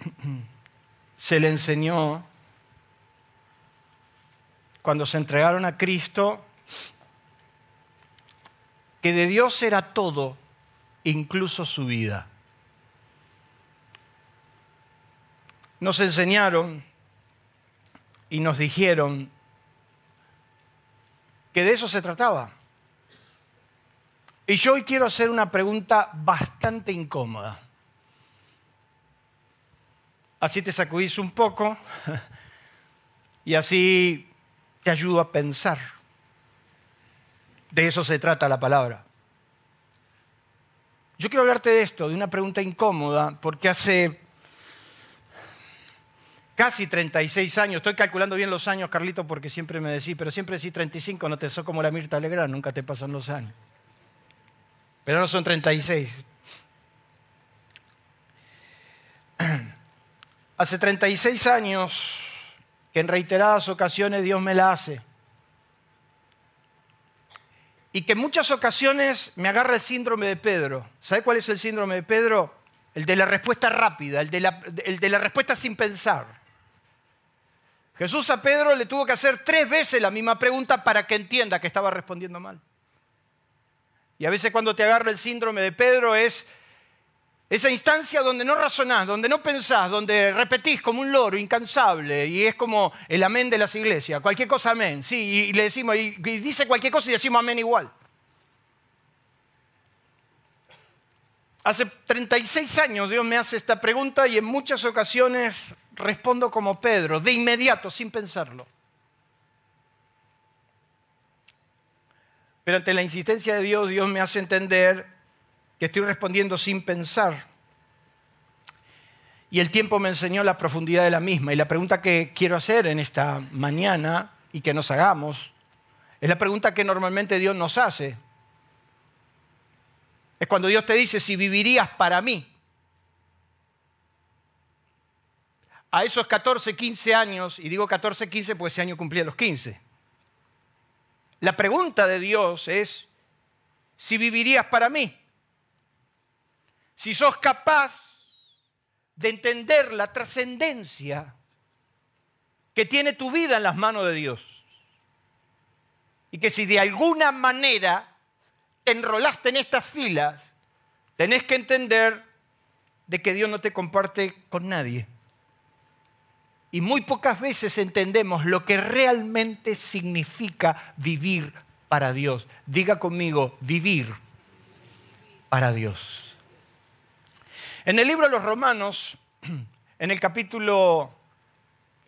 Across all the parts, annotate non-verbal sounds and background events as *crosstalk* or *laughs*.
*clears throat* se le enseñó cuando se entregaron a Cristo que de Dios era todo, incluso su vida. Nos enseñaron y nos dijeron que de eso se trataba. Y yo hoy quiero hacer una pregunta bastante incómoda. Así te sacudís un poco *laughs* y así te ayudo a pensar. De eso se trata la palabra. Yo quiero hablarte de esto, de una pregunta incómoda, porque hace casi 36 años, estoy calculando bien los años, Carlito, porque siempre me decís, pero siempre decís 35, no te sos como la Mirta Legrand, nunca te pasan los años. Pero no son 36. *clears throat* Hace 36 años que en reiteradas ocasiones Dios me la hace y que en muchas ocasiones me agarra el síndrome de Pedro. ¿Sabe cuál es el síndrome de Pedro? El de la respuesta rápida, el de la, el de la respuesta sin pensar. Jesús a Pedro le tuvo que hacer tres veces la misma pregunta para que entienda que estaba respondiendo mal. Y a veces cuando te agarra el síndrome de Pedro es esa instancia donde no razonás, donde no pensás, donde repetís como un loro incansable y es como el amén de las iglesias. Cualquier cosa amén, sí, y le decimos, y, dice cualquier cosa y decimos amén igual. Hace 36 años Dios me hace esta pregunta y en muchas ocasiones respondo como Pedro, de inmediato, sin pensarlo. Pero ante la insistencia de Dios, Dios me hace entender que estoy respondiendo sin pensar. Y el tiempo me enseñó la profundidad de la misma. Y la pregunta que quiero hacer en esta mañana y que nos hagamos es la pregunta que normalmente Dios nos hace. Es cuando Dios te dice si vivirías para mí. A esos 14, 15 años, y digo 14, 15 porque ese año cumplía los 15. La pregunta de Dios es si vivirías para mí si sos capaz de entender la trascendencia que tiene tu vida en las manos de Dios. Y que si de alguna manera te enrolaste en estas filas, tenés que entender de que Dios no te comparte con nadie. Y muy pocas veces entendemos lo que realmente significa vivir para Dios. Diga conmigo, vivir para Dios. En el libro de los Romanos, *clears throat* en el capítulo,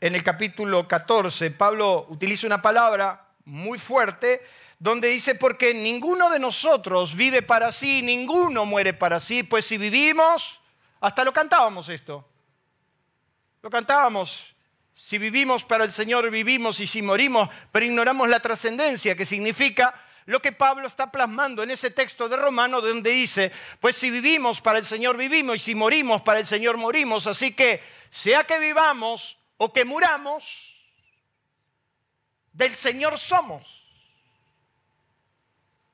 en el capítulo 14, Pablo utiliza una palabra muy fuerte donde dice, porque ninguno de nosotros vive para sí, ninguno muere para sí, pues si vivimos, hasta lo cantábamos esto, lo cantábamos, si vivimos para el Señor vivimos y si morimos, pero ignoramos la trascendencia, que significa lo que Pablo está plasmando en ese texto de Romano donde dice, pues si vivimos para el Señor vivimos y si morimos para el Señor morimos, así que sea que vivamos o que muramos, del Señor somos.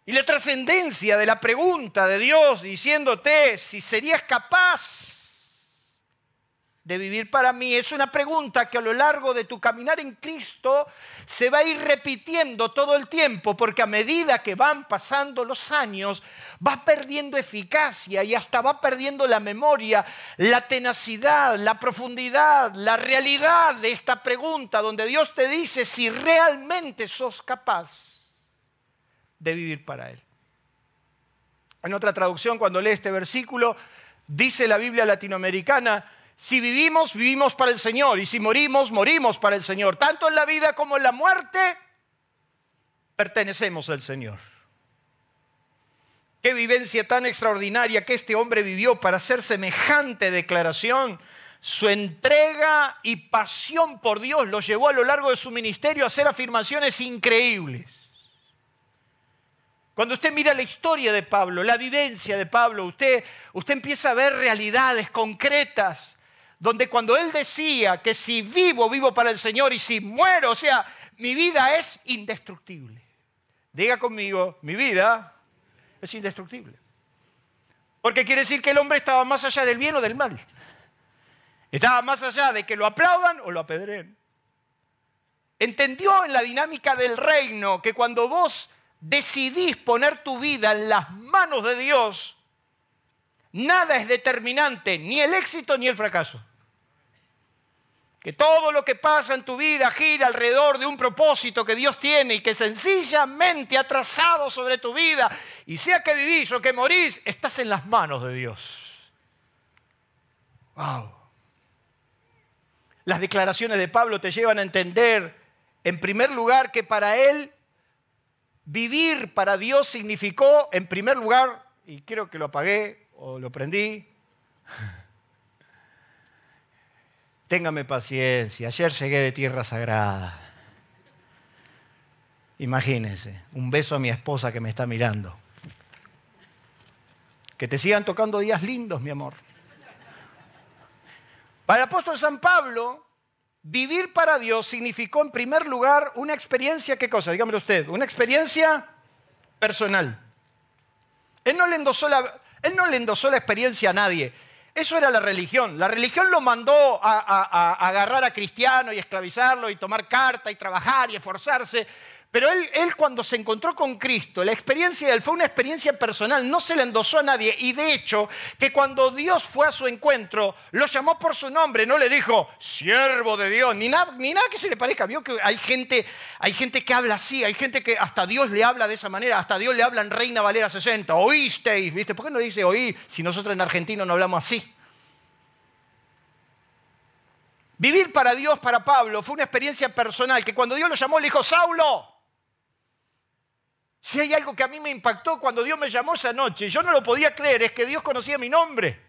Y la trascendencia de la pregunta de Dios diciéndote si serías capaz de vivir para mí es una pregunta que a lo largo de tu caminar en Cristo se va a ir repitiendo todo el tiempo, porque a medida que van pasando los años, va perdiendo eficacia y hasta va perdiendo la memoria, la tenacidad, la profundidad, la realidad de esta pregunta, donde Dios te dice si realmente sos capaz de vivir para Él. En otra traducción, cuando lee este versículo, dice la Biblia latinoamericana, si vivimos, vivimos para el Señor. Y si morimos, morimos para el Señor. Tanto en la vida como en la muerte, pertenecemos al Señor. Qué vivencia tan extraordinaria que este hombre vivió para hacer semejante declaración. su entrega y pasión por Dios lo llevó a lo largo de su ministerio a hacer afirmaciones increíbles. Cuando usted mira la historia de Pablo, la vivencia de Pablo, usted, usted empieza a ver realidades concretas, donde cuando él decía que si vivo, vivo para el Señor y si muero, o sea, mi vida es indestructible. Diga conmigo, mi vida es indestructible. Porque quiere decir que el hombre estaba más allá del bien o del mal. Estaba más allá de que lo aplaudan o lo apedreen. Entendió en la dinámica del reino que cuando vos decidís poner tu vida en las manos de Dios, nada es determinante, ni el éxito ni el fracaso. Que todo lo que pasa en tu vida gira alrededor de un propósito que Dios tiene y que sencillamente ha trazado sobre tu vida. Y sea que vivís o que morís, estás en las manos de Dios. Wow. Las declaraciones de Pablo te llevan a entender, en primer lugar, que para él vivir para Dios significó, en primer lugar, y creo que lo apagué o lo prendí, *laughs* Téngame paciencia, ayer llegué de tierra sagrada. Imagínense, un beso a mi esposa que me está mirando. Que te sigan tocando días lindos, mi amor. Para el apóstol San Pablo, vivir para Dios significó en primer lugar una experiencia, ¿qué cosa? Dígamelo usted, una experiencia personal. Él no le endosó la, él no le endosó la experiencia a nadie. Eso era la religión. La religión lo mandó a, agarrar a cristiano y esclavizarlo y tomar carta y trabajar y esforzarse. Pero él, él, cuando se encontró con Cristo, la experiencia de él fue una experiencia personal, no se le endosó a nadie. Y de hecho, que cuando Dios fue a su encuentro, lo llamó por su nombre, no le dijo, siervo de Dios, ni nada, ni nada que se le parezca. Vio que hay gente, hay gente que habla así, hay gente que hasta Dios le habla de esa manera, hasta Dios le habla en Reina Valera 60, oísteis, ¿viste? ¿Por qué no dice oí si nosotros en argentino no hablamos así? Vivir para Dios, para Pablo, fue una experiencia personal, que cuando Dios lo llamó le dijo, Saulo, si hay algo que a mí me impactó cuando Dios me llamó esa noche, yo no lo podía creer, es que Dios conocía mi nombre.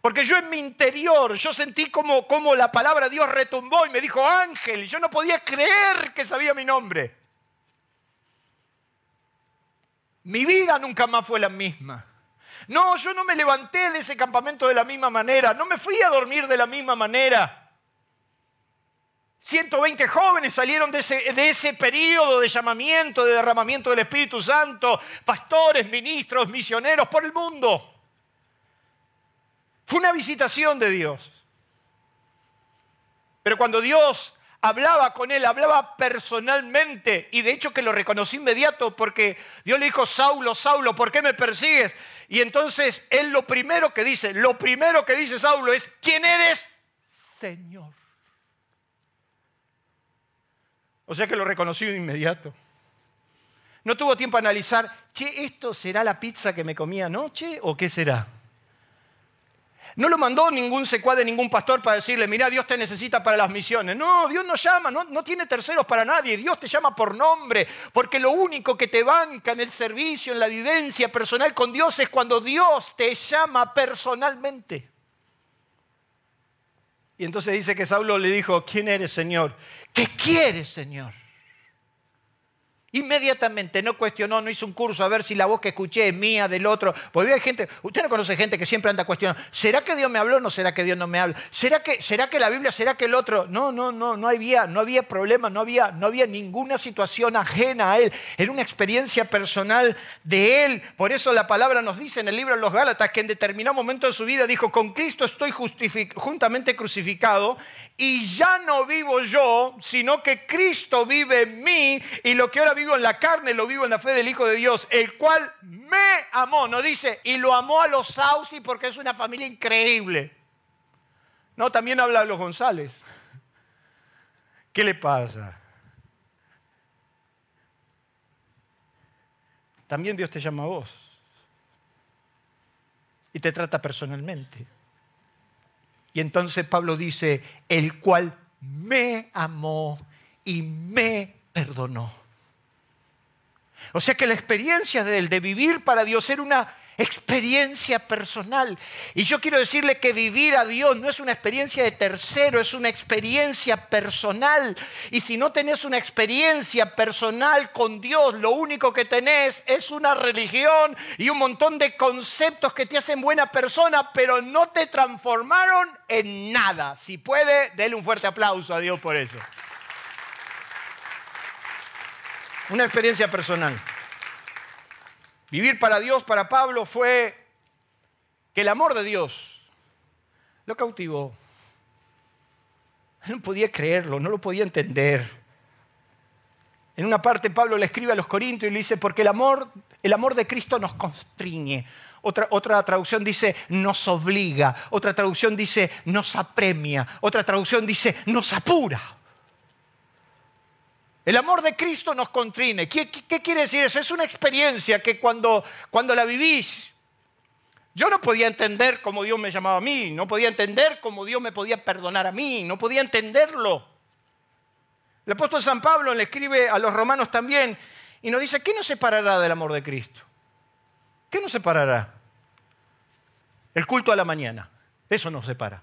Porque yo en mi interior, yo sentí como, como la palabra Dios retumbó y me dijo ángel, yo no podía creer que sabía mi nombre. Mi vida nunca más fue la misma. No, yo no me levanté de ese campamento de la misma manera, no me fui a dormir de la misma manera. 120 jóvenes salieron de ese, de ese periodo de llamamiento, de derramamiento del Espíritu Santo, pastores, ministros, misioneros por el mundo. Fue una visitación de Dios. Pero cuando Dios hablaba con él, hablaba personalmente y de hecho que lo reconocí inmediato porque Dios le dijo, Saulo, Saulo, ¿por qué me persigues? Y entonces él lo primero que dice, lo primero que dice Saulo es, ¿quién eres? Señor. O sea que lo reconocí de inmediato. No tuvo tiempo a analizar, che, ¿esto será la pizza que me comí anoche o qué será? No lo mandó ningún secuade, ningún pastor para decirle, mira, Dios te necesita para las misiones. No, Dios no llama, no, no, tiene terceros para nadie. Dios te llama por nombre, porque lo único que te banca en el servicio, en la vivencia personal con Dios es cuando Dios te llama personalmente. Y entonces dice que Saulo le dijo, ¿quién eres, Señor? ¿Qué quieres, Señor? Inmediatamente no cuestionó, no hizo un curso a ver si la voz que escuché es mía, del otro. Porque hay gente, usted no conoce gente que siempre anda cuestionando, ¿será que Dios me habló o no será que Dios no me habla? ¿Será que, ¿Será que la Biblia, será que el otro? No, no, no, no había, no había problema, no había, no había ninguna situación ajena a él. Era una experiencia personal de él. Por eso la palabra nos dice en el libro de los Gálatas que en determinado momento de su vida dijo, con Cristo estoy juntamente crucificado y ya no vivo yo, sino que Cristo vive en mí y lo que ahora vivo en la carne lo vivo en la fe del Hijo de Dios, el cual me amó, no dice, y lo amó a los Sausi porque es una familia increíble. No, también habla de los González. ¿Qué le pasa? También Dios te llama a vos y te trata personalmente. Y entonces Pablo dice, el cual me amó y me perdonó. O sea que la experiencia de él, de vivir para Dios, era una experiencia personal. Y yo quiero decirle que vivir a Dios no es una experiencia de tercero, es una experiencia personal. Y si no tenés una experiencia personal con Dios, lo único que tenés es una religión y un montón de conceptos que te hacen buena persona, pero no te transformaron en nada. Si puede, déle un fuerte aplauso a Dios por eso. Una experiencia personal. Vivir para Dios, para Pablo, fue que el amor de Dios lo cautivó. No podía creerlo, no lo podía entender. En una parte Pablo le escribe a los Corintios y le dice, porque el amor, el amor de Cristo nos constriñe. Otra, otra traducción dice, nos obliga. Otra traducción dice, nos apremia. Otra traducción dice, nos apura. El amor de Cristo nos contrine. ¿Qué, quiere decir eso? Es una experiencia que cuando, cuando la vivís, yo no podía entender cómo Dios me llamaba a mí, no podía entender cómo Dios me podía perdonar a mí, no podía entenderlo. El apóstol San Pablo le escribe a los romanos también y nos dice, ¿qué nos separará del amor de Cristo? ¿Qué nos separará? El culto a la mañana. Eso nos separa.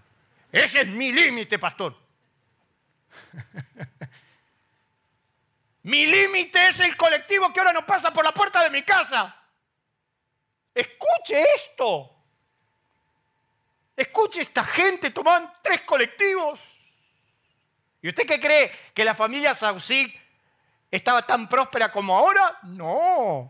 Ese es mi límite, pastor. *laughs* Mi límite es el colectivo que ahora no pasa por la puerta de mi casa. Escuche esto. Escuche esta gente, toman tres colectivos. ¿Y usted qué cree? ¿Que la familia Saucig estaba tan próspera como ahora? No.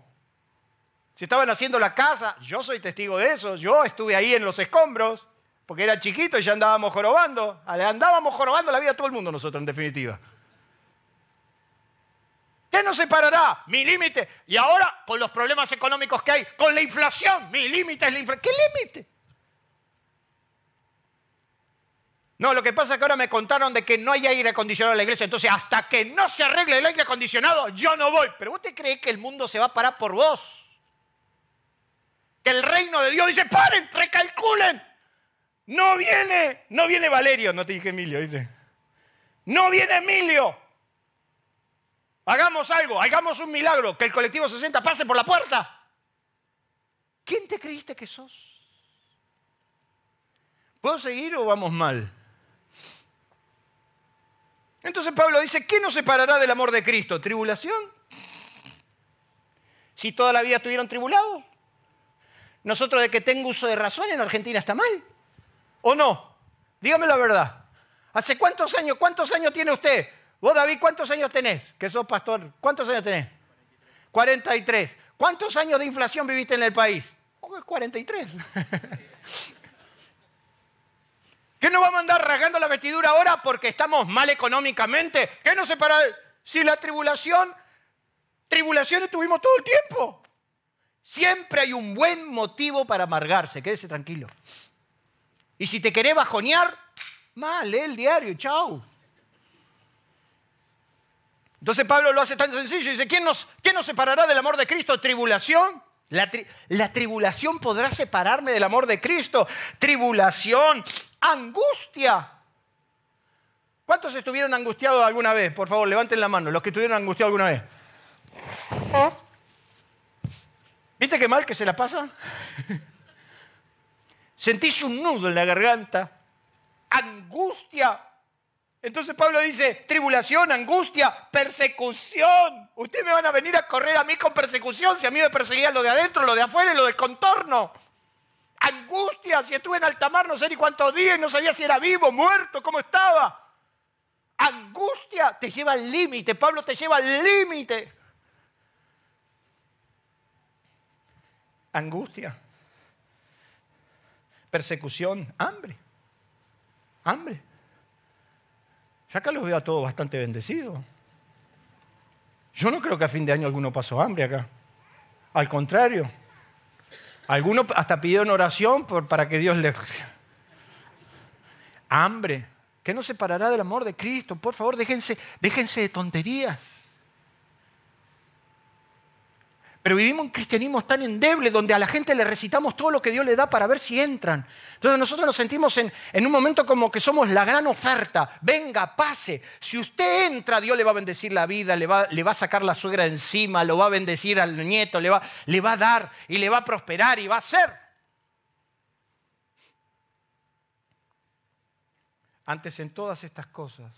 Si estaban haciendo la casa, yo soy testigo de eso, yo estuve ahí en los escombros, porque era chiquito y ya andábamos jorobando. Andábamos jorobando la vida a todo el mundo nosotros, en definitiva. ¿Qué nos separará? Mi límite. Y ahora, con los problemas económicos que hay, con la inflación, mi límite es la inflación. ¿Qué límite? No, lo que pasa es que ahora me contaron de que no hay aire acondicionado en la iglesia. Entonces, hasta que no se arregle el aire acondicionado, yo no voy. Pero vos te crees que el mundo se va a parar por vos. Que el reino de Dios dice, paren, recalculen. No viene, no viene Valerio, no te dije Emilio. No viene Emilio. Hagamos algo, hagamos un milagro, que el colectivo 60 pase por la puerta. ¿Quién te creíste que sos? ¿Puedo seguir o vamos mal? Entonces Pablo dice, ¿qué nos separará del amor de Cristo? ¿Tribulación? Si toda la vida estuvieron tribulados. Nosotros de que tengo uso de razón en Argentina está mal. ¿O no? Dígame la verdad. ¿Hace cuántos años, cuántos años tiene usted? Vos, David, ¿cuántos años tenés? Que sos pastor. ¿Cuántos años tenés? 43. ¿Cuántos años de inflación viviste en el país? 43. *laughs* ¿Qué nos vamos a andar rasgando la vestidura ahora porque estamos mal económicamente? ¿Qué nos separa? Si la tribulación, tribulaciones tuvimos todo el tiempo. Siempre hay un buen motivo para amargarse, quédese tranquilo. Y si te querés bajonear, mal, lee el diario, chao. Entonces Pablo lo hace tan sencillo. Dice, ¿quién nos, nos separará del amor de Cristo? ¿Tribulación? La, la, tribulación podrá separarme del amor de Cristo. Tribulación, angustia. ¿Cuántos estuvieron angustiados alguna vez? Por favor, levanten la mano, los que estuvieron angustiados alguna vez. ¿Viste qué mal que se la pasa? *laughs* Sentís un nudo en la garganta, angustia, entonces Pablo dice, tribulación, angustia, persecución. Ustedes me van a venir a correr a mí con persecución si a mí me perseguían lo de adentro, lo de afuera y lo del contorno. Angustia, si estuve en alta mar no sé ni cuántos días, no sabía si era vivo, muerto, cómo estaba. Angustia te lleva al límite, Pablo te lleva al límite. Angustia, persecución, hambre, hambre. Ya acá los veo a todos bastante bendecidos. Yo no creo que a fin de año alguno pasó hambre acá. Al contrario. Algunos hasta pidieron oración por, para que Dios les... *laughs* Hambre. ¿Qué nos separará del amor de Cristo? Por favor, déjense, déjense de tonterías. Pero vivimos un cristianismo tan endeble donde a la gente le recitamos todo lo que Dios le da para ver si entran. Entonces nosotros nos sentimos en, un momento como que somos la gran oferta. Venga, pase. Si usted entra, Dios le va a bendecir la vida, le va, a sacar la suegra encima, lo va a bendecir al nieto, le va, le va a dar y le va a prosperar y va a ser. Antes en todas estas cosas,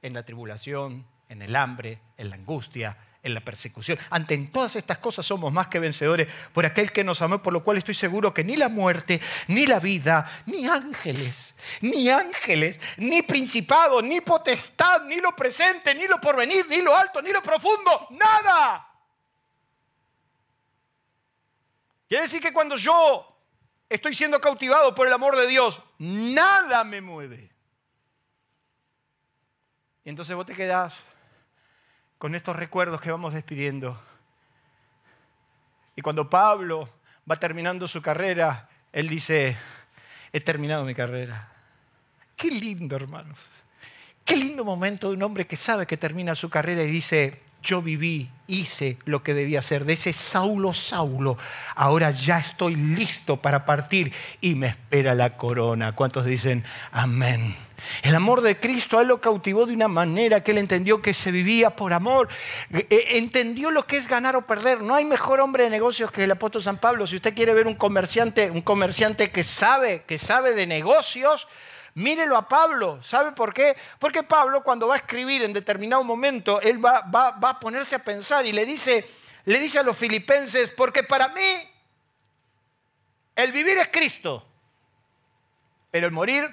en la tribulación, en el hambre, en la angustia, en la persecución. Ante todas estas cosas somos más que vencedores por aquel que nos amó, por lo cual estoy seguro que ni la muerte, ni la vida, ni ángeles, ni ángeles, ni principado, ni potestad, ni lo presente, ni lo porvenir, ni lo alto, ni lo profundo, nada. Quiere decir que cuando yo estoy siendo cautivado por el amor de Dios, nada me mueve. Y entonces vos te quedás con estos recuerdos que vamos despidiendo. Y cuando Pablo va terminando su carrera, él dice, he terminado mi carrera. Qué lindo, hermanos. Qué lindo momento de un hombre que sabe que termina su carrera y dice, yo viví, hice lo que debía hacer. De ese Saulo, Saulo, ahora ya estoy listo para partir y me espera la corona. ¿Cuántos dicen amén? El amor de Cristo a él lo cautivó de una manera que él entendió que se vivía por amor. Eh, eh, entendió lo que es ganar o perder. No hay mejor hombre de negocios que el apóstol San Pablo. Si usted quiere ver un comerciante, un comerciante que sabe, que sabe de negocios, Mírelo a Pablo. ¿Sabe por qué? Porque Pablo cuando va a escribir en determinado momento, él va, a ponerse a pensar y le dice, le dice a los filipenses, porque para mí el vivir es Cristo, pero el morir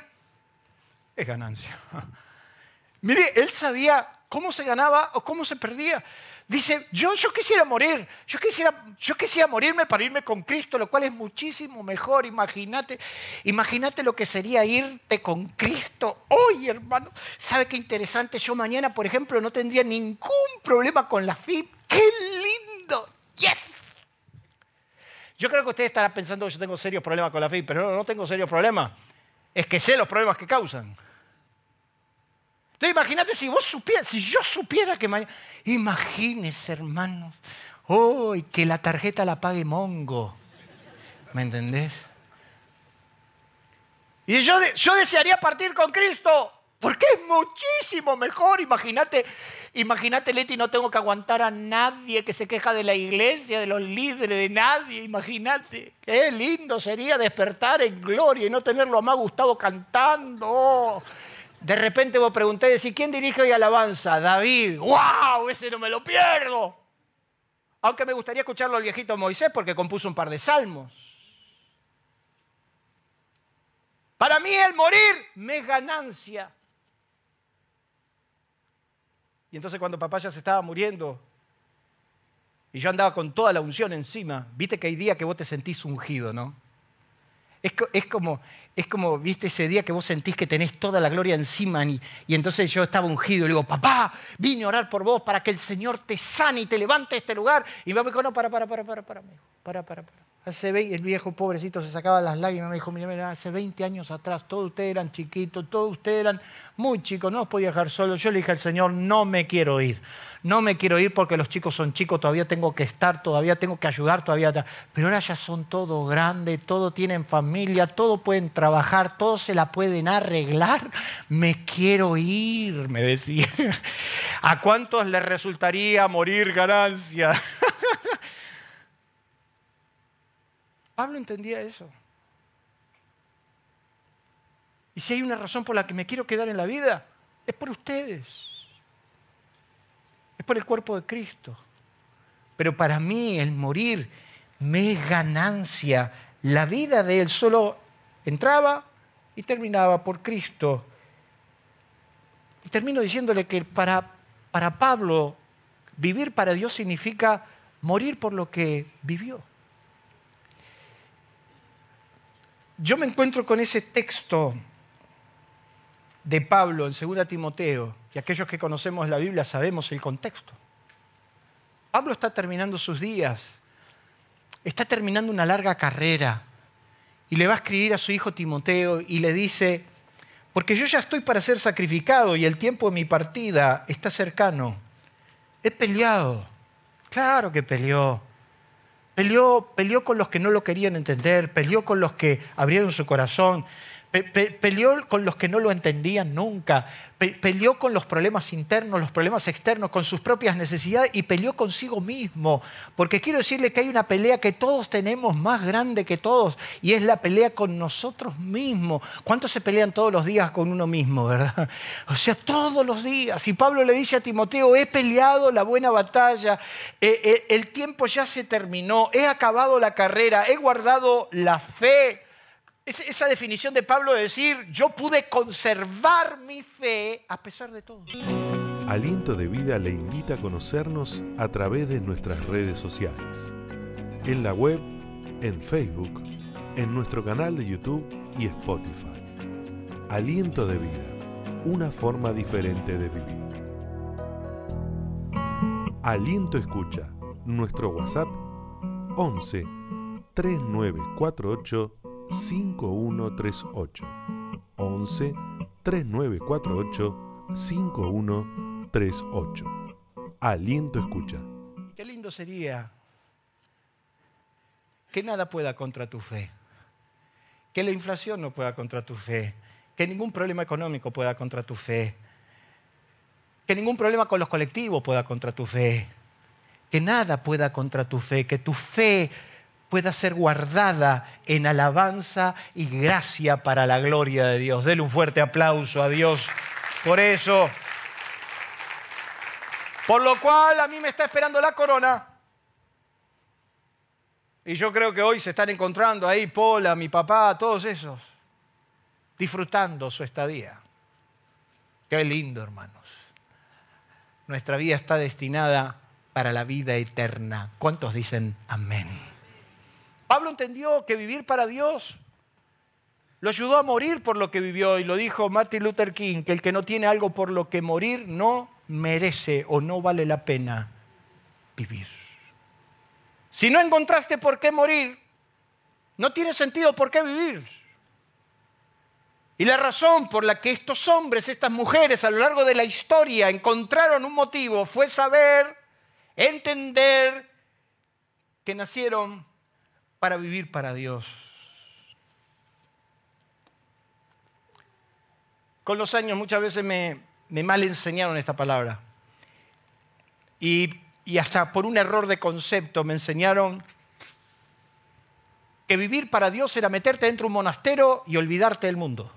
es ganancia. *laughs* Mire, él sabía cómo se ganaba o cómo se perdía. Dice, yo, yo quisiera morir, yo quisiera, yo quisiera morirme para irme con Cristo, lo cual es muchísimo mejor. Imagínate, imagínate lo que sería irte con Cristo hoy, hermano. ¿Sabe qué interesante? Yo mañana, por ejemplo, no tendría ningún problema con la FIP. ¡Qué lindo! ¡Yes! Yo creo que usted estará pensando que yo tengo serios problemas con la FIP, pero no, no tengo serios problemas. Es que sé los problemas que causan. Entonces imagínate si vos supieras, si yo supiera que mañana... Imagínese, hermanos. Oh, que la tarjeta la pague Mongo. ¿Me entendés? Y yo, yo desearía partir con Cristo, porque es muchísimo mejor. Imagínate, imagínate, Leti, no tengo que aguantar a nadie que se queja de la iglesia, de los líderes, de nadie. Imagínate. Qué lindo sería despertar en gloria y no tenerlo a más Gustavo cantando. De repente vos pregunté, ¿quién dirige hoy alabanza? David. ¡Wow! Ese no me lo pierdo. Aunque me gustaría escucharlo al viejito Moisés porque compuso un par de salmos. Para mí el morir me es ganancia. Y entonces cuando papá ya se estaba muriendo y yo andaba con toda la unción encima, viste que hay días que vos te sentís ungido, ¿no? Es, como, es como, viste, ese día que vos sentís que tenés toda la gloria encima y, entonces yo estaba ungido y le digo, papá, vine a orar por vos para que el Señor te sane y te levante este lugar. Y me dijo, no, para, para, para, para, para, para, para, para. Hace el viejo pobrecito se sacaba las lágrimas, me dijo, mira, mira, hace 20 años atrás todos ustedes eran chiquitos, todos ustedes eran muy chicos, no os podía dejar solo. Yo le dije al Señor, no me quiero ir, no me quiero ir porque los chicos son chicos, todavía tengo que estar, todavía tengo que ayudar, todavía... Pero ahora ya son todos grandes, todos tienen familia, todos pueden trabajar, todos se la pueden arreglar. Me quiero ir, me decía. *laughs* ¿A cuántos les resultaría morir ganancia? *laughs* Pablo entendía eso. Y si hay una razón por la que me quiero quedar en la vida, es por ustedes. Es por el cuerpo de Cristo. Pero para mí el morir me es ganancia. La vida de él solo entraba y terminaba por Cristo. Y termino diciéndole que para, para Pablo vivir para Dios significa morir por lo que vivió. Yo me encuentro con ese texto de Pablo en 2 Timoteo, y aquellos que conocemos la Biblia sabemos el contexto. Pablo está terminando sus días, está terminando una larga carrera, y le va a escribir a su hijo Timoteo y le dice, porque yo ya estoy para ser sacrificado y el tiempo de mi partida está cercano. He peleado, Claro que peleó. Peleó, con los que no lo querían entender, peleó con los que abrieron su corazón, peleó con los que no lo entendían nunca, peleó con los problemas internos, los problemas externos, con sus propias necesidades y peleó consigo mismo. Porque quiero decirle que hay una pelea que todos tenemos más grande que todos y es la pelea con nosotros mismos. ¿Cuántos se pelean todos los días con uno mismo, verdad? *laughs* O sea, todos los días. Y Pablo le dice a Timoteo, he peleado la buena batalla, eh, eh, el tiempo ya se terminó, he acabado la carrera, he guardado la fe esa definición de Pablo de decir, yo pude conservar mi fe a pesar de todo. Aliento de Vida le invita a conocernos a través de nuestras redes sociales. En la web, en Facebook, en nuestro canal de YouTube y Spotify. Aliento de Vida, una forma diferente de vivir. Aliento Escucha, nuestro WhatsApp 11 3948 5138 11 3948 5138. Aliento escucha. Qué lindo sería que nada pueda contra tu fe, que la inflación no pueda contra tu fe, que ningún problema económico pueda contra tu fe, que ningún problema con los colectivos pueda contra tu fe, que nada pueda contra tu fe, que tu fe pueda ser guardada en alabanza y gracia para la gloria de Dios. Dele un fuerte aplauso a Dios por eso. Por lo cual a mí me está esperando la corona. Y yo creo que hoy se están encontrando ahí Pola, mi papá, todos esos, disfrutando su estadía. Qué lindo, hermanos. Nuestra vida está destinada para la vida eterna. ¿Cuántos dicen amén? Pablo entendió que vivir para Dios lo ayudó a morir por lo que vivió y lo dijo Martin Luther King, que el que no tiene algo por lo que morir no merece o no vale la pena vivir. Si no encontraste por qué morir, no tiene sentido por qué vivir. Y la razón por la que estos hombres, estas mujeres a lo largo de la historia encontraron un motivo fue saber, entender que nacieron para vivir para Dios. Con los años muchas veces me, mal enseñaron esta palabra. Y, y hasta por un error de concepto me enseñaron que vivir para Dios era meterte dentro de un monasterio y olvidarte del mundo.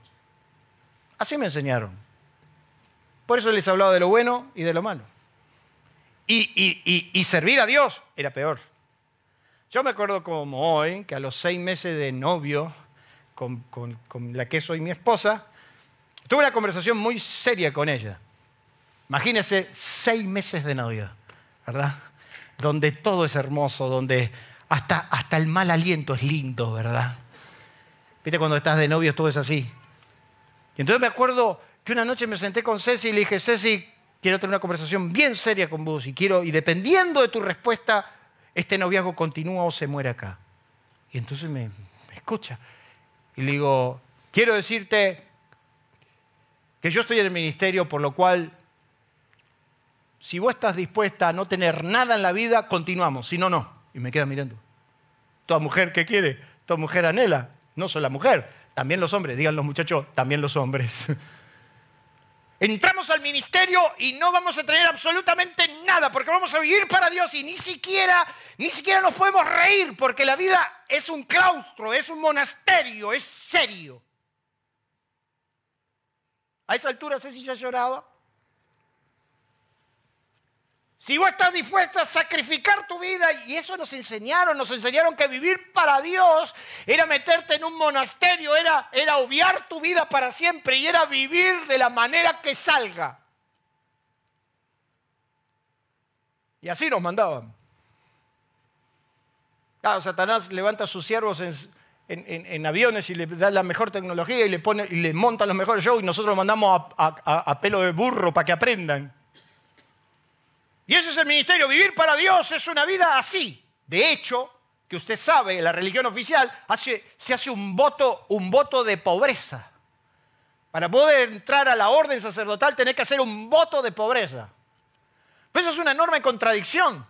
Así me enseñaron. Por eso les he hablado de lo bueno y de lo malo. Y, y servir a Dios era peor. Yo me acuerdo como hoy, que a los seis meses de novio con, la que soy mi esposa, tuve una conversación muy seria con ella. Imagínense seis meses de novio, ¿verdad? Donde todo es hermoso, donde hasta, hasta el mal aliento es lindo, ¿verdad? Viste, cuando estás de novio todo es así. Y entonces me acuerdo que una noche me senté con Ceci y le dije, Ceci, quiero tener una conversación bien seria con vos y quiero, y dependiendo de tu respuesta, este noviazgo continúa o se muere acá. Y entonces me, escucha. Y le digo, quiero decirte que yo estoy en el ministerio, por lo cual, si vos estás dispuesta a no tener nada en la vida, continuamos, si no, no. Y me queda mirando. Toda mujer que quiere, toda mujer anhela, no solo la mujer, también los hombres, digan los muchachos, también los hombres. *laughs* Entramos al ministerio y no vamos a tener absolutamente nada porque vamos a vivir para Dios y ni siquiera, ni siquiera nos podemos reír porque la vida es un claustro, es un monasterio, es serio. A esa altura sé si ya lloraba. Si vos estás dispuesto a sacrificar tu vida, y eso nos enseñaron, nos enseñaron que vivir para Dios era meterte en un monasterio, era, era obviar tu vida para siempre y era vivir de la manera que salga. Y así nos mandaban. Claro, Satanás levanta a sus siervos en, aviones y le da la mejor tecnología y le, pone, y le monta los mejores shows y nosotros mandamos a pelo de burro para que aprendan. Y ese es el ministerio. Vivir para Dios es una vida así. De hecho, que usted sabe, la religión oficial se hace un voto, un voto de pobreza. Para poder entrar a la orden sacerdotal tenés que hacer un voto de pobreza. Pero eso es una enorme contradicción.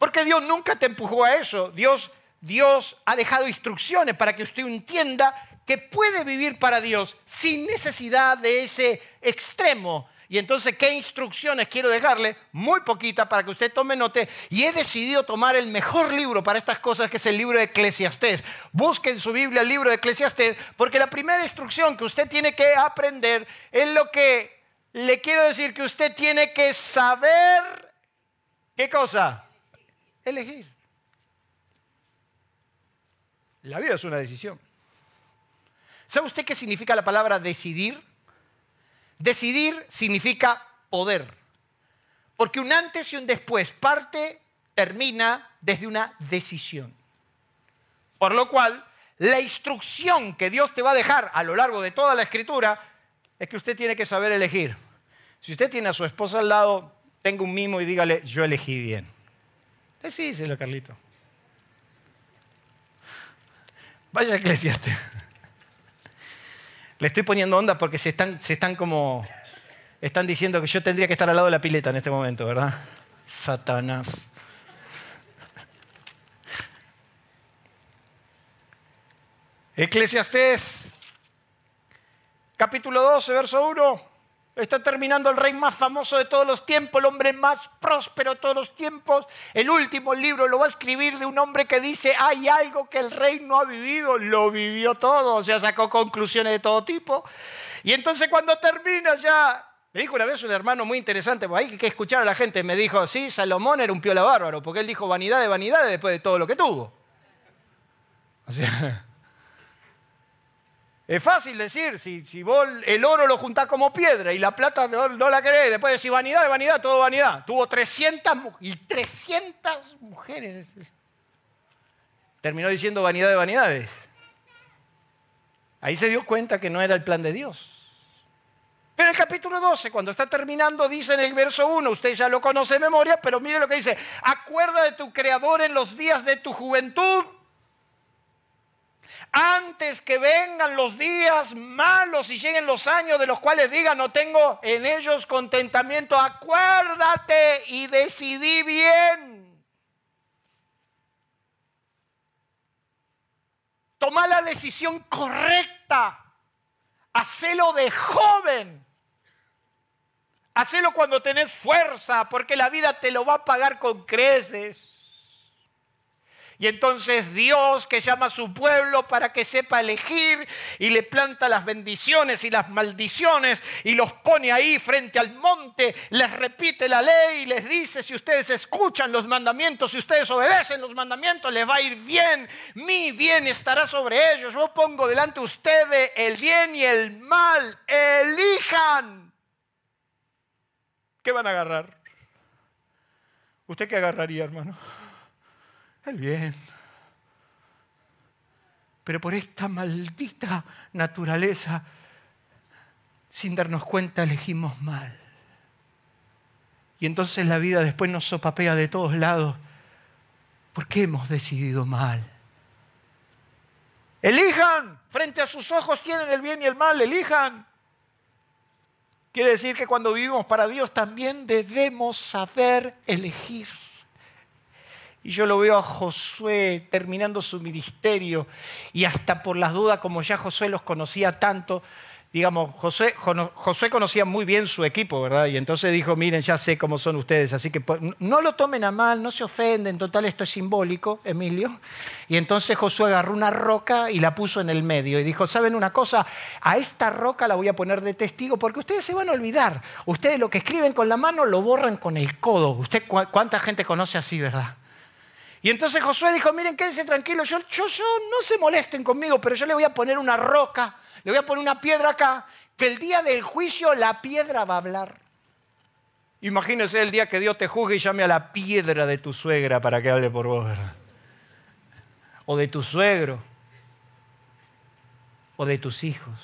Porque Dios nunca te empujó a eso. Dios, Dios ha dejado instrucciones para que usted entienda que puede vivir para Dios sin necesidad de ese extremo. Y entonces, ¿qué instrucciones quiero dejarle? Muy poquita para que usted tome note. Y he decidido tomar el mejor libro para estas cosas, que es el libro de Eclesiastés. Busque en su Biblia el libro de Eclesiastés, porque la primera instrucción que usted tiene que aprender es lo que le quiero decir, que usted tiene que saber, ¿qué cosa? Elegir. La vida es una decisión. ¿Sabe usted qué significa la palabra decidir? Decidir significa poder. Porque un antes y un después parte, termina desde una decisión. Por lo cual, la instrucción que Dios te va a dejar a lo largo de toda la escritura es que usted tiene que saber elegir. Si usted tiene a su esposa al lado, tenga un mimo y dígale, yo elegí bien. Decíselo, Carlito. Vaya eclesiaste. Le estoy poniendo onda porque se están, como. Están diciendo que yo tendría que estar al lado de la pileta en este momento, ¿verdad? Satanás. Eclesiastés, capítulo 12, verso 1. Está terminando el rey más famoso de todos los tiempos, el hombre más próspero de todos los tiempos. El último libro lo va a escribir de un hombre que dice, hay algo que el rey no ha vivido, lo vivió todo, o sea, sacó conclusiones de todo tipo. Y entonces cuando termina ya, me dijo una vez un hermano muy interesante, pues hay que escuchar a la gente, me dijo, sí, Salomón era un piola bárbaro, porque él dijo vanidad de vanidades después de todo lo que tuvo. O sea, *laughs* es fácil decir, si, vos el oro lo juntás como piedra y la plata no, la querés, después decís vanidad, vanidad, todo vanidad. Tuvo 300 y 300 mujeres. Terminó diciendo vanidad de vanidades. Ahí se dio cuenta que no era el plan de Dios. Pero el capítulo 12, cuando está terminando, dice en el verso 1, usted ya lo conoce de memoria, pero mire lo que dice, acuerda de tu creador en los días de tu juventud antes que vengan los días malos y lleguen los años de los cuales diga no tengo en ellos contentamiento, acuérdate y decidí bien. Toma la decisión correcta. Hacelo de joven. Hacelo cuando tenés fuerza, porque la vida te lo va a pagar con creces. Y entonces Dios que llama a su pueblo para que sepa elegir y le planta las bendiciones y las maldiciones y los pone ahí frente al monte, les repite la ley y les dice, si ustedes escuchan los mandamientos, si ustedes obedecen los mandamientos, les va a ir bien, mi bien estará sobre ellos. Yo pongo delante de ustedes el bien y el mal, elijan. ¿Qué van a agarrar? ¿Usted qué agarraría, hermano? El bien. Pero por esta maldita naturaleza, sin darnos cuenta, elegimos mal. Y entonces la vida después nos sopapea de todos lados. ¿Por qué hemos decidido mal? Elijan, frente a sus ojos tienen el bien y el mal, elijan. Quiere decir que cuando vivimos para Dios también debemos saber elegir. Y yo lo veo a Josué terminando su ministerio y hasta por las dudas, como ya Josué los conocía tanto, digamos, José, Josué conocía muy bien su equipo, ¿verdad? Y entonces dijo, miren, ya sé cómo son ustedes, así que pues, no lo tomen a mal, no se ofenden, total esto es simbólico, Emilio. Y entonces Josué agarró una roca y la puso en el medio y dijo, ¿saben una cosa? A esta roca la voy a poner de testigo porque ustedes se van a olvidar. Ustedes lo que escriben con la mano lo borran con el codo. ¿Usted cuánta gente conoce así, verdad? Y entonces Josué dijo, miren, quédense tranquilos, yo, yo, yo, no se molesten conmigo, pero yo le voy a poner una roca, le voy a poner una piedra acá, que el día del juicio la piedra va a hablar. Imagínese el día que Dios te juzgue y llame a la piedra de tu suegra para que hable por vos, O de tu suegro, o de tus hijos,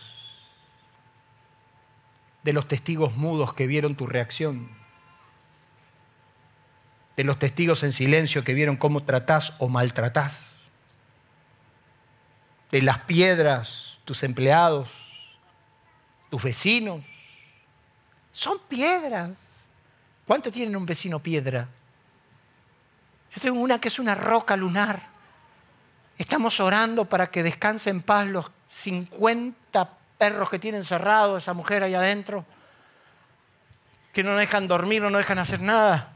de los testigos mudos que vieron tu reacción de los testigos en silencio que vieron cómo tratás o maltratás, de las piedras, tus empleados, tus vecinos. Son piedras. ¿Cuánto tienen un vecino piedra? Yo tengo una que es una roca lunar. Estamos orando para que descanse en paz los 50 perros que tiene encerrado esa mujer ahí adentro, que no dejan dormir, no dejan hacer nada.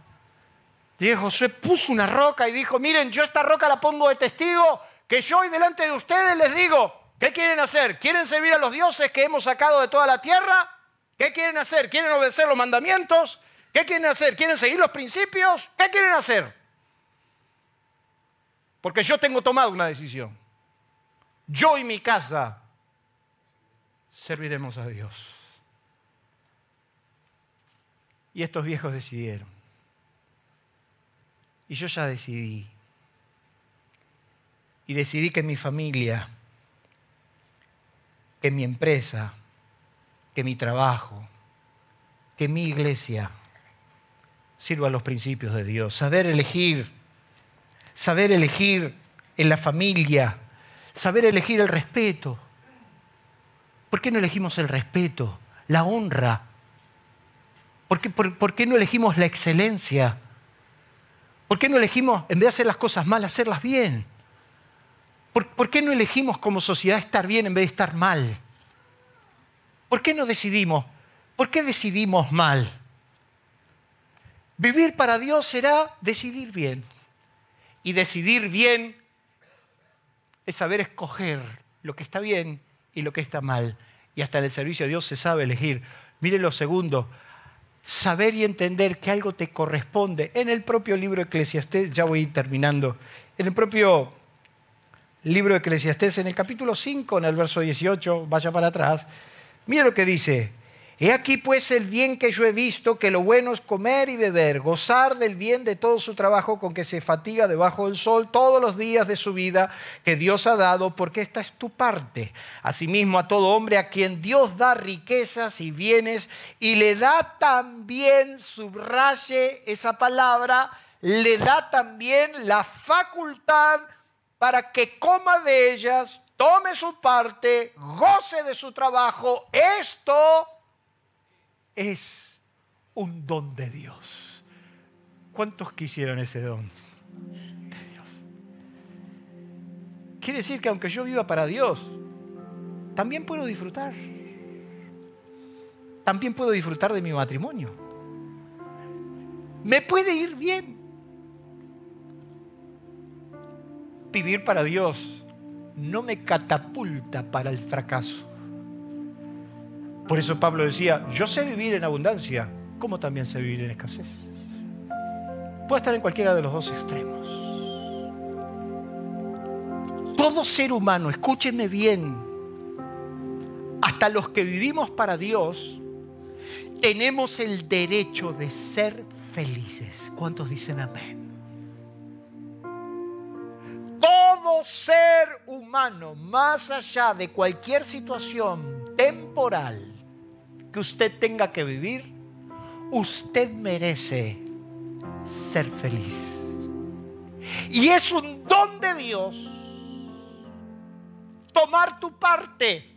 Y Josué puso una roca y dijo, miren, yo esta roca la pongo de testigo, que yo hoy delante de ustedes les digo, ¿qué quieren hacer? ¿Quieren servir a los dioses que hemos sacado de toda la tierra? ¿Qué quieren hacer? ¿Quieren obedecer los mandamientos? ¿Qué quieren hacer? ¿Quieren seguir los principios? ¿Qué quieren hacer? Porque yo tengo tomado una decisión. Yo y mi casa serviremos a Dios. Y estos viejos decidieron. Y yo ya decidí. Y decidí que mi familia, que mi empresa, que mi trabajo, que mi iglesia sirva a los principios de Dios. Saber elegir, saber elegir en la familia, saber elegir el respeto. ¿Por qué no elegimos el respeto, la honra? ¿Por qué, por qué no elegimos la excelencia? ¿Por qué no elegimos, en vez de hacer las cosas mal, hacerlas bien? ¿Por, qué no elegimos como sociedad estar bien en vez de estar mal? ¿Por qué no decidimos? ¿Por qué decidimos mal? Vivir para Dios será decidir bien. Y decidir bien es saber escoger lo que está bien y lo que está mal. Y hasta en el servicio de Dios se sabe elegir. Mire lo segundo, saber y entender que algo te corresponde. En el propio libro Eclesiastés, ya voy terminando, en el propio libro Eclesiastés, en el capítulo 5, en el verso 18, vaya para atrás, mire lo que dice, He aquí pues el bien que yo he visto, que lo bueno es comer y beber, gozar del bien de todo su trabajo con que se fatiga debajo del sol todos los días de su vida que Dios ha dado, porque esta es tu parte. Asimismo a todo hombre a quien Dios da riquezas y bienes y le da también, subraye esa palabra, le da también la facultad para que coma de ellas, tome su parte, goce de su trabajo. Esto es un don de Dios. ¿Cuántos quisieron ese don de Dios? Quiere decir que aunque yo viva para Dios, también puedo disfrutar. También puedo disfrutar de mi matrimonio. Me puede ir bien. Vivir para Dios no me catapulta para el fracaso. Por eso Pablo decía, yo sé vivir en abundancia, como también sé vivir en escasez. Puede estar en cualquiera de los dos extremos. Todo ser humano, escúchenme bien, hasta los que vivimos para Dios, tenemos el derecho de ser felices. ¿Cuántos dicen amén? Todo ser humano, más allá de cualquier situación temporal, que usted tenga que vivir, usted merece ser feliz. Y es un don de Dios tomar tu parte.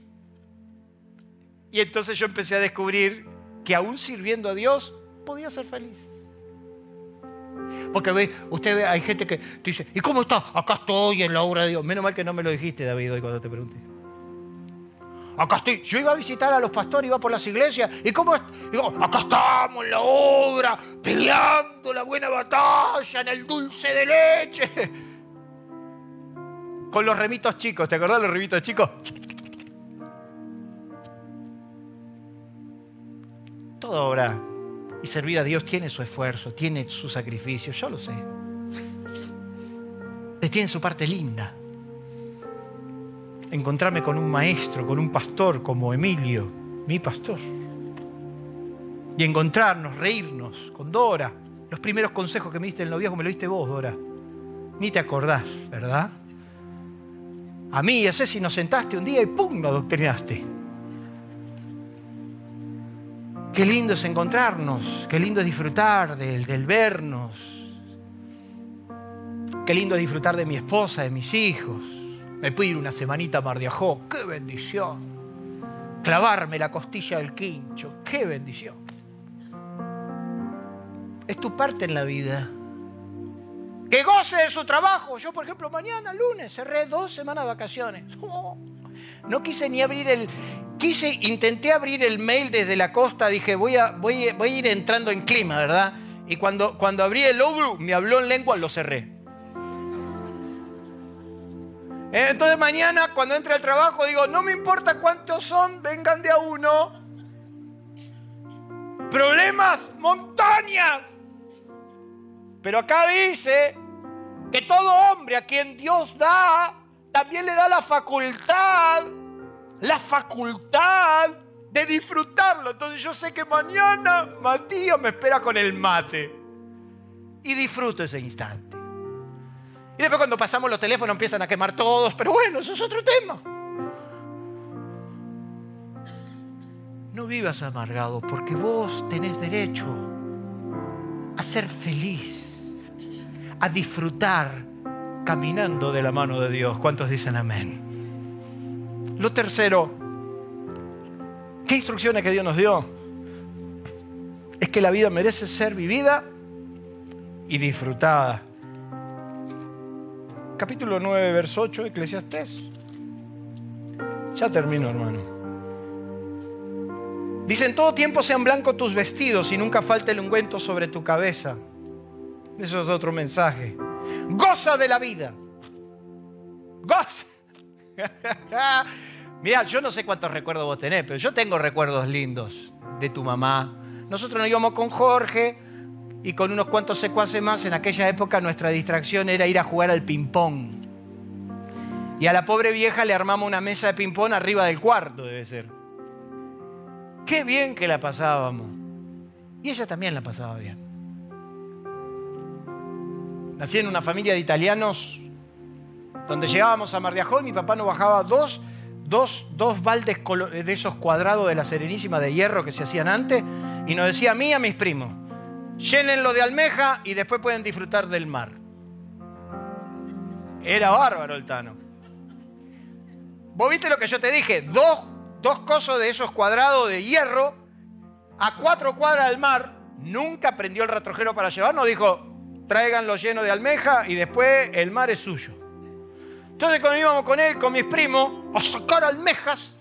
Y entonces yo empecé a descubrir que aún sirviendo a Dios podía ser feliz. Porque ve, usted ve, hay gente que dice, ¿y cómo está? Acá estoy en la obra de Dios. Menos mal que no me lo dijiste, David, hoy cuando te pregunté acá estoy. Yo iba a visitar a los pastores, iba por las iglesias. ¿Y cómo? Digo, acá estamos en la obra, peleando la buena batalla en el dulce de leche. Con los remitos chicos, ¿te acordás de los remitos chicos? Toda obra y servir a Dios tiene su esfuerzo, tiene su sacrificio, yo lo sé. Tiene su parte linda encontrarme con un maestro, con un pastor como Emilio, mi pastor. Y encontrarnos, reírnos con Dora. Los primeros consejos que me diste en el noviazgo me lo diste vos, Dora. Ni te acordás, ¿verdad? A mí y si nos sentaste un día y ¡pum! lo adoctrinaste. Qué lindo es encontrarnos, qué lindo es disfrutar del, del vernos. Qué lindo es disfrutar de mi esposa, de mis hijos me pude ir una semanita a Mar de Ajó. ¡Qué bendición! Clavarme la costilla del quincho. ¡Qué bendición! Es tu parte en la vida. que goce de su trabajo. Yo, por ejemplo, mañana, lunes, cerré dos semanas de vacaciones. *laughs* no quise ni abrir el... Quise, intenté abrir el mail desde la costa, dije, voy a, voy, voy a ir entrando en clima, ¿verdad? Y cuando, cuando abrí el Obru, me habló en lengua, lo cerré. Entonces mañana cuando entre al trabajo digo, no me importa cuántos son, vengan de a uno. Problemas, montañas. Pero acá dice que todo hombre a quien Dios da, también le da la facultad, la facultad de disfrutarlo. Entonces yo sé que mañana Matías me espera con el mate. Y disfruto ese instante. Y después cuando pasamos los teléfonos empiezan a quemar todos, pero bueno, eso es otro tema. No vivas amargado porque vos tenés derecho a ser feliz, a disfrutar caminando de la mano de Dios. ¿Cuántos dicen amén? Lo tercero, ¿qué instrucciones que Dios nos dio? Es que la vida merece ser vivida y disfrutada capítulo 9, verso 8, Eclesiastés. Ya termino, hermano. Dice, en todo tiempo sean blancos tus vestidos y nunca falte el ungüento sobre tu cabeza. Eso es otro mensaje. Goza de la vida. Goza. *laughs* Mira, yo no sé cuántos recuerdos vos tenés, pero yo tengo recuerdos lindos de tu mamá. Nosotros nos íbamos con Jorge y con unos cuantos secuaces más, en aquella época nuestra distracción era ir a jugar al ping-pong. Y a la pobre vieja le armamos una mesa de ping-pong arriba del cuarto, debe ser. Qué bien que la pasábamos. Y ella también la pasaba bien. Nací en una familia de italianos donde llegábamos a Mar de Ajó y mi papá nos bajaba dos, dos, dos baldes de esos cuadrados de la Serenísima de hierro que se hacían antes y nos decía a mí y a mis primos, llénenlo de almeja y después pueden disfrutar del mar. Era bárbaro el Tano. ¿Vos viste lo que yo te dije? Dos, dos cosos de esos cuadrados de hierro a cuatro cuadras del mar. Nunca prendió el retrojero para llevarnos. Dijo, tráiganlo lleno de almeja y después el mar es suyo. Entonces cuando íbamos con él, con mis primos, a sacar almejas,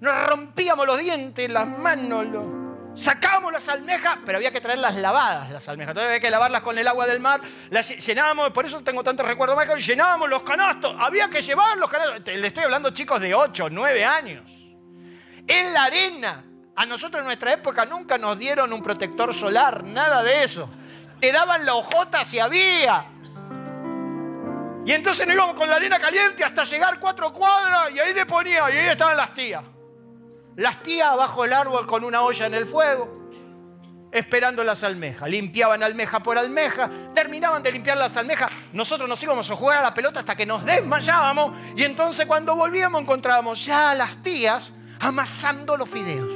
nos rompíamos los dientes, las manos, los Sacábamos las almejas, pero había que traerlas lavadas, las almejas. Entonces había que lavarlas con el agua del mar. Las llenábamos, por eso tengo tantos recuerdos mágicos, llenábamos los canastos. Había que llevar los canastos. Le estoy hablando chicos de 8, 9 años. En la arena. A nosotros en nuestra época nunca nos dieron un protector solar, nada de eso. Te daban la hojota si había. Y entonces nos íbamos con la arena caliente hasta llegar cuatro cuadras y ahí le ponía, y ahí estaban las tías. Las tías bajo el árbol con una olla en el fuego, esperando las almejas. Limpiaban almeja por almeja, terminaban de limpiar las almejas. Nosotros nos íbamos a jugar a la pelota hasta que nos desmayábamos y entonces cuando volvíamos encontrábamos ya a las tías amasando los fideos.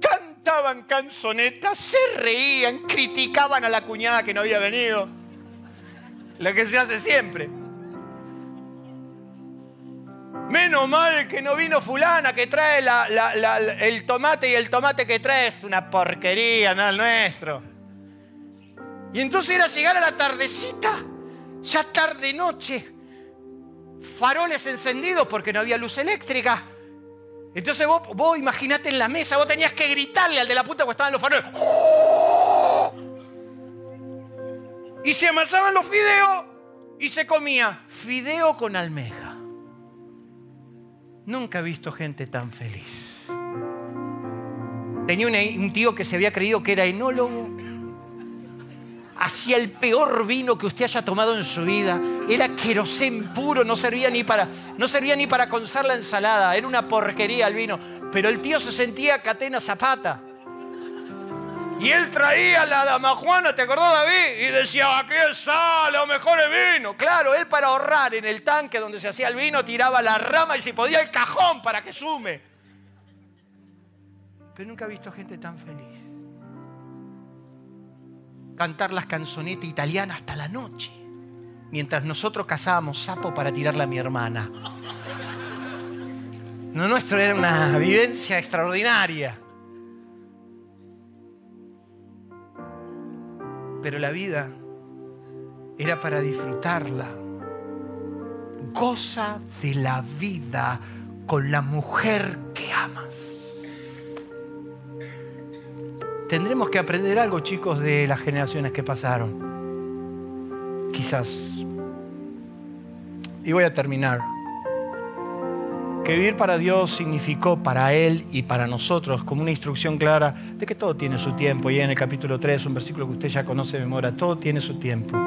Cantaban canzonetas, se reían, criticaban a la cuñada que no había venido. Lo que se hace siempre. Menos mal que no vino fulana que trae el tomate y el tomate que trae es una porquería, no el nuestro. Y entonces era llegar a la tardecita, ya tarde noche, faroles encendidos porque no había luz eléctrica. Entonces vos, vos imaginate en la mesa, vos tenías que gritarle al de la puta que estaban los faroles. Y se amasaban los fideos y se comía fideo con almeja. Nunca he visto gente tan feliz. Tenía un tío que se había creído que era enólogo. Hacía el peor vino que usted haya tomado en su vida. Era querosén puro, no servía ni para, no servía ni para conzar la ensalada. Era una porquería el vino. Pero el tío se sentía catena zapata. Y él traía la dama Juana, ¿te acordás David? Y decía, aquí está, lo mejor el vino. Claro, él para ahorrar en el tanque donde se hacía el vino tiraba la rama y si podía el cajón para que sume. Pero nunca he visto gente tan feliz. Cantar las canzonetas italianas hasta la noche. Mientras nosotros cazábamos sapo para tirarle a mi hermana. Lo nuestro era una vivencia extraordinaria. Pero la vida era para disfrutarla. Goza de la vida con la mujer que amas. Tendremos que aprender algo, chicos, de las generaciones que pasaron. Quizás. Y voy a terminar. Que vivir para Dios significó para Él y para nosotros como una instrucción clara de que todo tiene su tiempo. Y en el capítulo 3, un versículo que usted ya conoce de memoria, todo tiene su tiempo,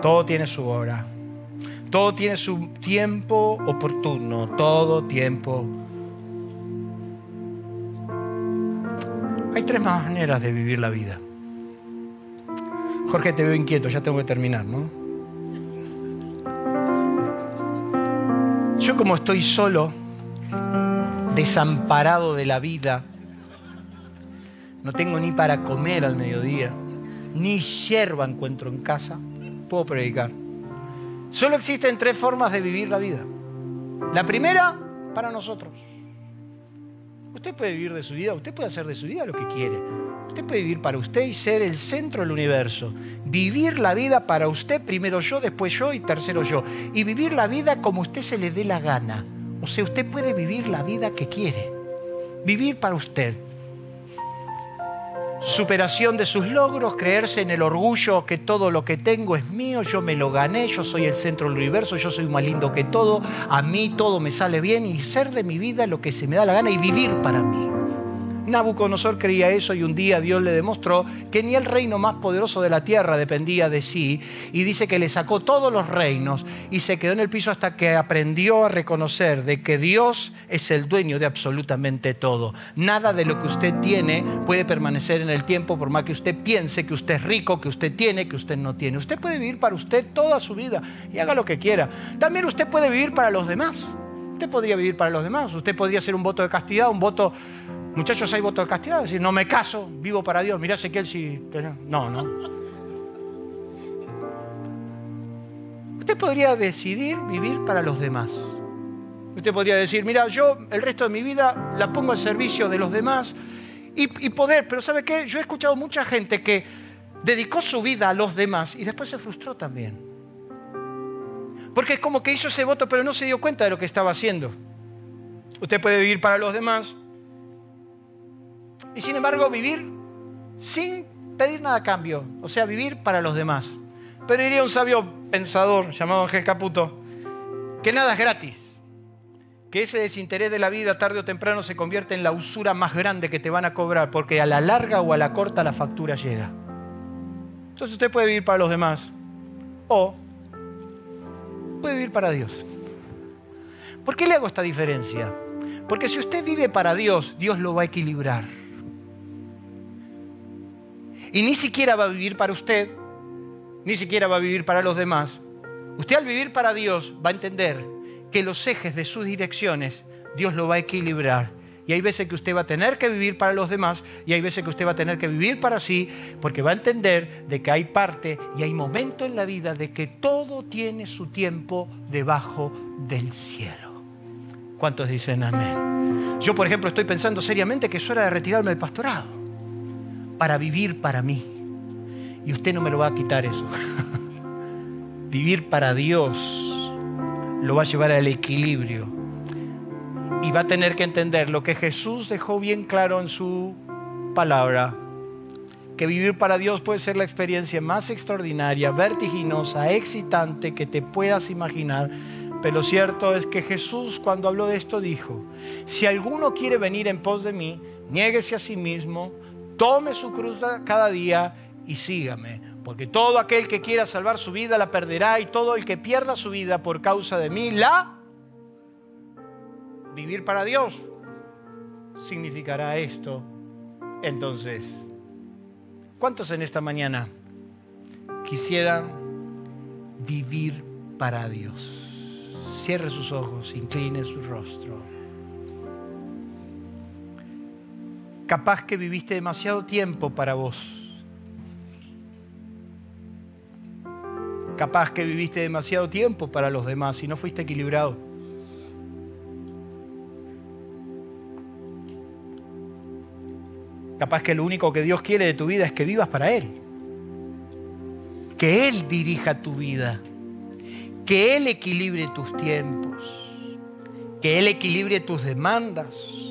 todo tiene su hora, todo tiene su tiempo oportuno, todo tiempo. Hay tres maneras de vivir la vida. Jorge, te veo inquieto, ya tengo que terminar, ¿no? Yo como estoy solo, desamparado de la vida. No tengo ni para comer al mediodía, ni hierba encuentro en casa. Puedo predicar. Solo existen tres formas de vivir la vida. La primera, para nosotros. Usted puede vivir de su vida, usted puede hacer de su vida lo que quiere. Usted puede vivir para usted y ser el centro del universo. Vivir la vida para usted, primero yo, después yo y tercero yo. Y vivir la vida como usted se le dé la gana. O sea, usted puede vivir la vida que quiere. Vivir para usted. Superación de sus logros, creerse en el orgullo que todo lo que tengo es mío, yo me lo gané, yo soy el centro del universo, yo soy más lindo que todo, a mí todo me sale bien y ser de mi vida lo que se me da la gana y vivir para mí. Nabucodonosor creía eso y un día Dios le demostró que ni el reino más poderoso de la tierra dependía de sí y dice que le sacó todos los reinos y se quedó en el piso hasta que aprendió a reconocer de que Dios es el dueño de absolutamente todo. Nada de lo que usted tiene puede permanecer en el tiempo por más que usted piense que usted es rico, que usted tiene, que usted no tiene. Usted puede vivir para usted toda su vida y haga lo que quiera. También usted puede vivir para los demás. Usted podría vivir para los demás. Usted podría hacer un voto de castidad, un voto Muchachos, hay voto de castidad, decir, no me caso, vivo para Dios. Mirá Ezequiel si... No, no. Usted podría decidir vivir para los demás. Usted podría decir, mira, yo el resto de mi vida la pongo al servicio de los demás y, y, poder, pero ¿sabe qué? Yo he escuchado mucha gente que dedicó su vida a los demás y después se frustró también. Porque es como que hizo ese voto pero no se dio cuenta de lo que estaba haciendo. Usted puede vivir para los demás, y sin embargo vivir sin pedir nada a cambio, o sea, vivir para los demás. Pero diría un sabio pensador llamado Ángel Caputo, que nada es gratis, que ese desinterés de la vida tarde o temprano se convierte en la usura más grande que te van a cobrar, porque a la larga o a la corta la factura llega. Entonces usted puede vivir para los demás o puede vivir para Dios. ¿Por qué le hago esta diferencia? Porque si usted vive para Dios, Dios lo va a equilibrar. Y ni siquiera va a vivir para usted, ni siquiera va a vivir para los demás. Usted al vivir para Dios va a entender que los ejes de sus direcciones Dios lo va a equilibrar. Y hay veces que usted va a tener que vivir para los demás y hay veces que usted va a tener que vivir para sí porque va a entender de que hay parte y hay momento en la vida de que todo tiene su tiempo debajo del cielo. ¿Cuántos dicen amén? Yo, por ejemplo, estoy pensando seriamente que es hora de retirarme del pastorado para vivir para mí. Y usted no me lo va a quitar eso. *laughs* vivir para Dios lo va a llevar al equilibrio. Y va a tener que entender lo que Jesús dejó bien claro en su palabra, que vivir para Dios puede ser la experiencia más extraordinaria, vertiginosa, excitante que te puedas imaginar. Pero lo cierto es que Jesús cuando habló de esto dijo, si alguno quiere venir en pos de mí, niéguese a sí mismo, tome su cruz cada día y sígame. Porque todo aquel que quiera salvar su vida la perderá y todo el que pierda su vida por causa de mí la... Vivir para Dios significará esto. Entonces, ¿cuántos en esta mañana quisieran vivir para Dios? Cierre sus ojos, incline su rostro. Capaz que viviste demasiado tiempo para vos. Capaz que viviste demasiado tiempo para los demás y no fuiste equilibrado. Capaz que lo único que Dios quiere de tu vida es que vivas para Él. que Él dirija tu vida, que Él equilibre tus tiempos, que Él equilibre tus demandas,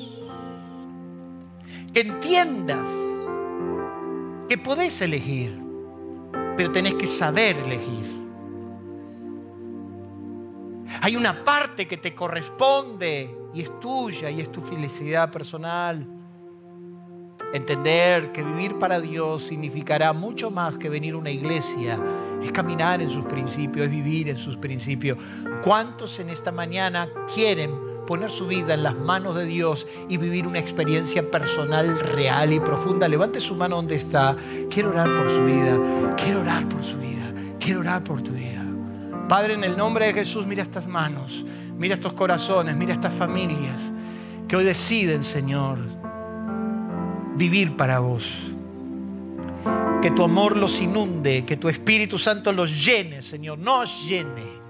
entiendas que podés elegir, pero tenés que saber elegir. Hay una parte que te corresponde y es tuya y es tu felicidad personal. Entender que vivir para Dios significará mucho más que venir a una iglesia. Es caminar en sus principios, es vivir en sus principios. ¿Cuántos en esta mañana quieren poner su vida en las manos de Dios y vivir una experiencia personal, real y profunda? Levante su mano donde está. Quiero orar por su vida. Quiero orar por su vida. Quiero orar por tu vida. Padre, en el nombre de Jesús, mira estas manos. Mira estos corazones. Mira estas familias que hoy deciden, Señor vivir para vos. Que tu amor los inunde, que tu Espíritu Santo los llene, Señor, nos llene.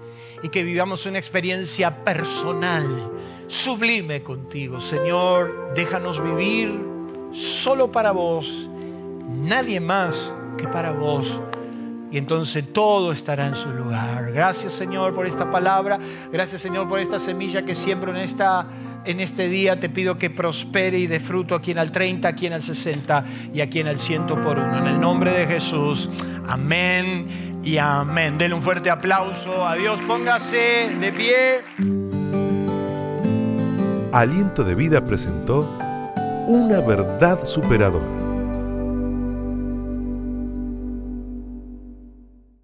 Y que vivamos una experiencia personal, sublime contigo. Señor, déjanos vivir solo para vos, nadie más que para vos. Y entonces todo estará en su lugar. Gracias Señor por esta palabra. Gracias Señor por esta semilla que siembro en esta en este día te pido que prospere y dé fruto aquí en el 30, aquí en el 60 y aquí en el 100 por uno. En el nombre de Jesús. Amén y amén. Denle un fuerte aplauso. Adiós. Póngase de pie. Aliento de Vida presentó Una verdad superadora.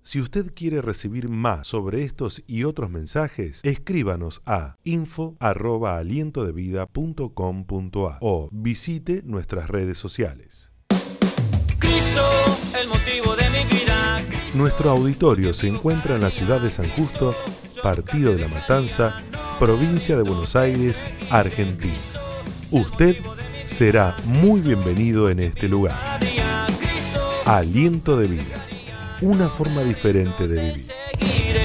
Si usted quiere recibir más sobre estos y otros mensajes, escríbanos a info@alientodevida.com.a o visite nuestras redes sociales. el motivo de mi vida. Nuestro auditorio se encuentra en la ciudad de San Justo, Partido de la Matanza, provincia de Buenos Aires, Argentina. Usted será muy bienvenido en este lugar. Aliento de vida una forma diferente de vivir.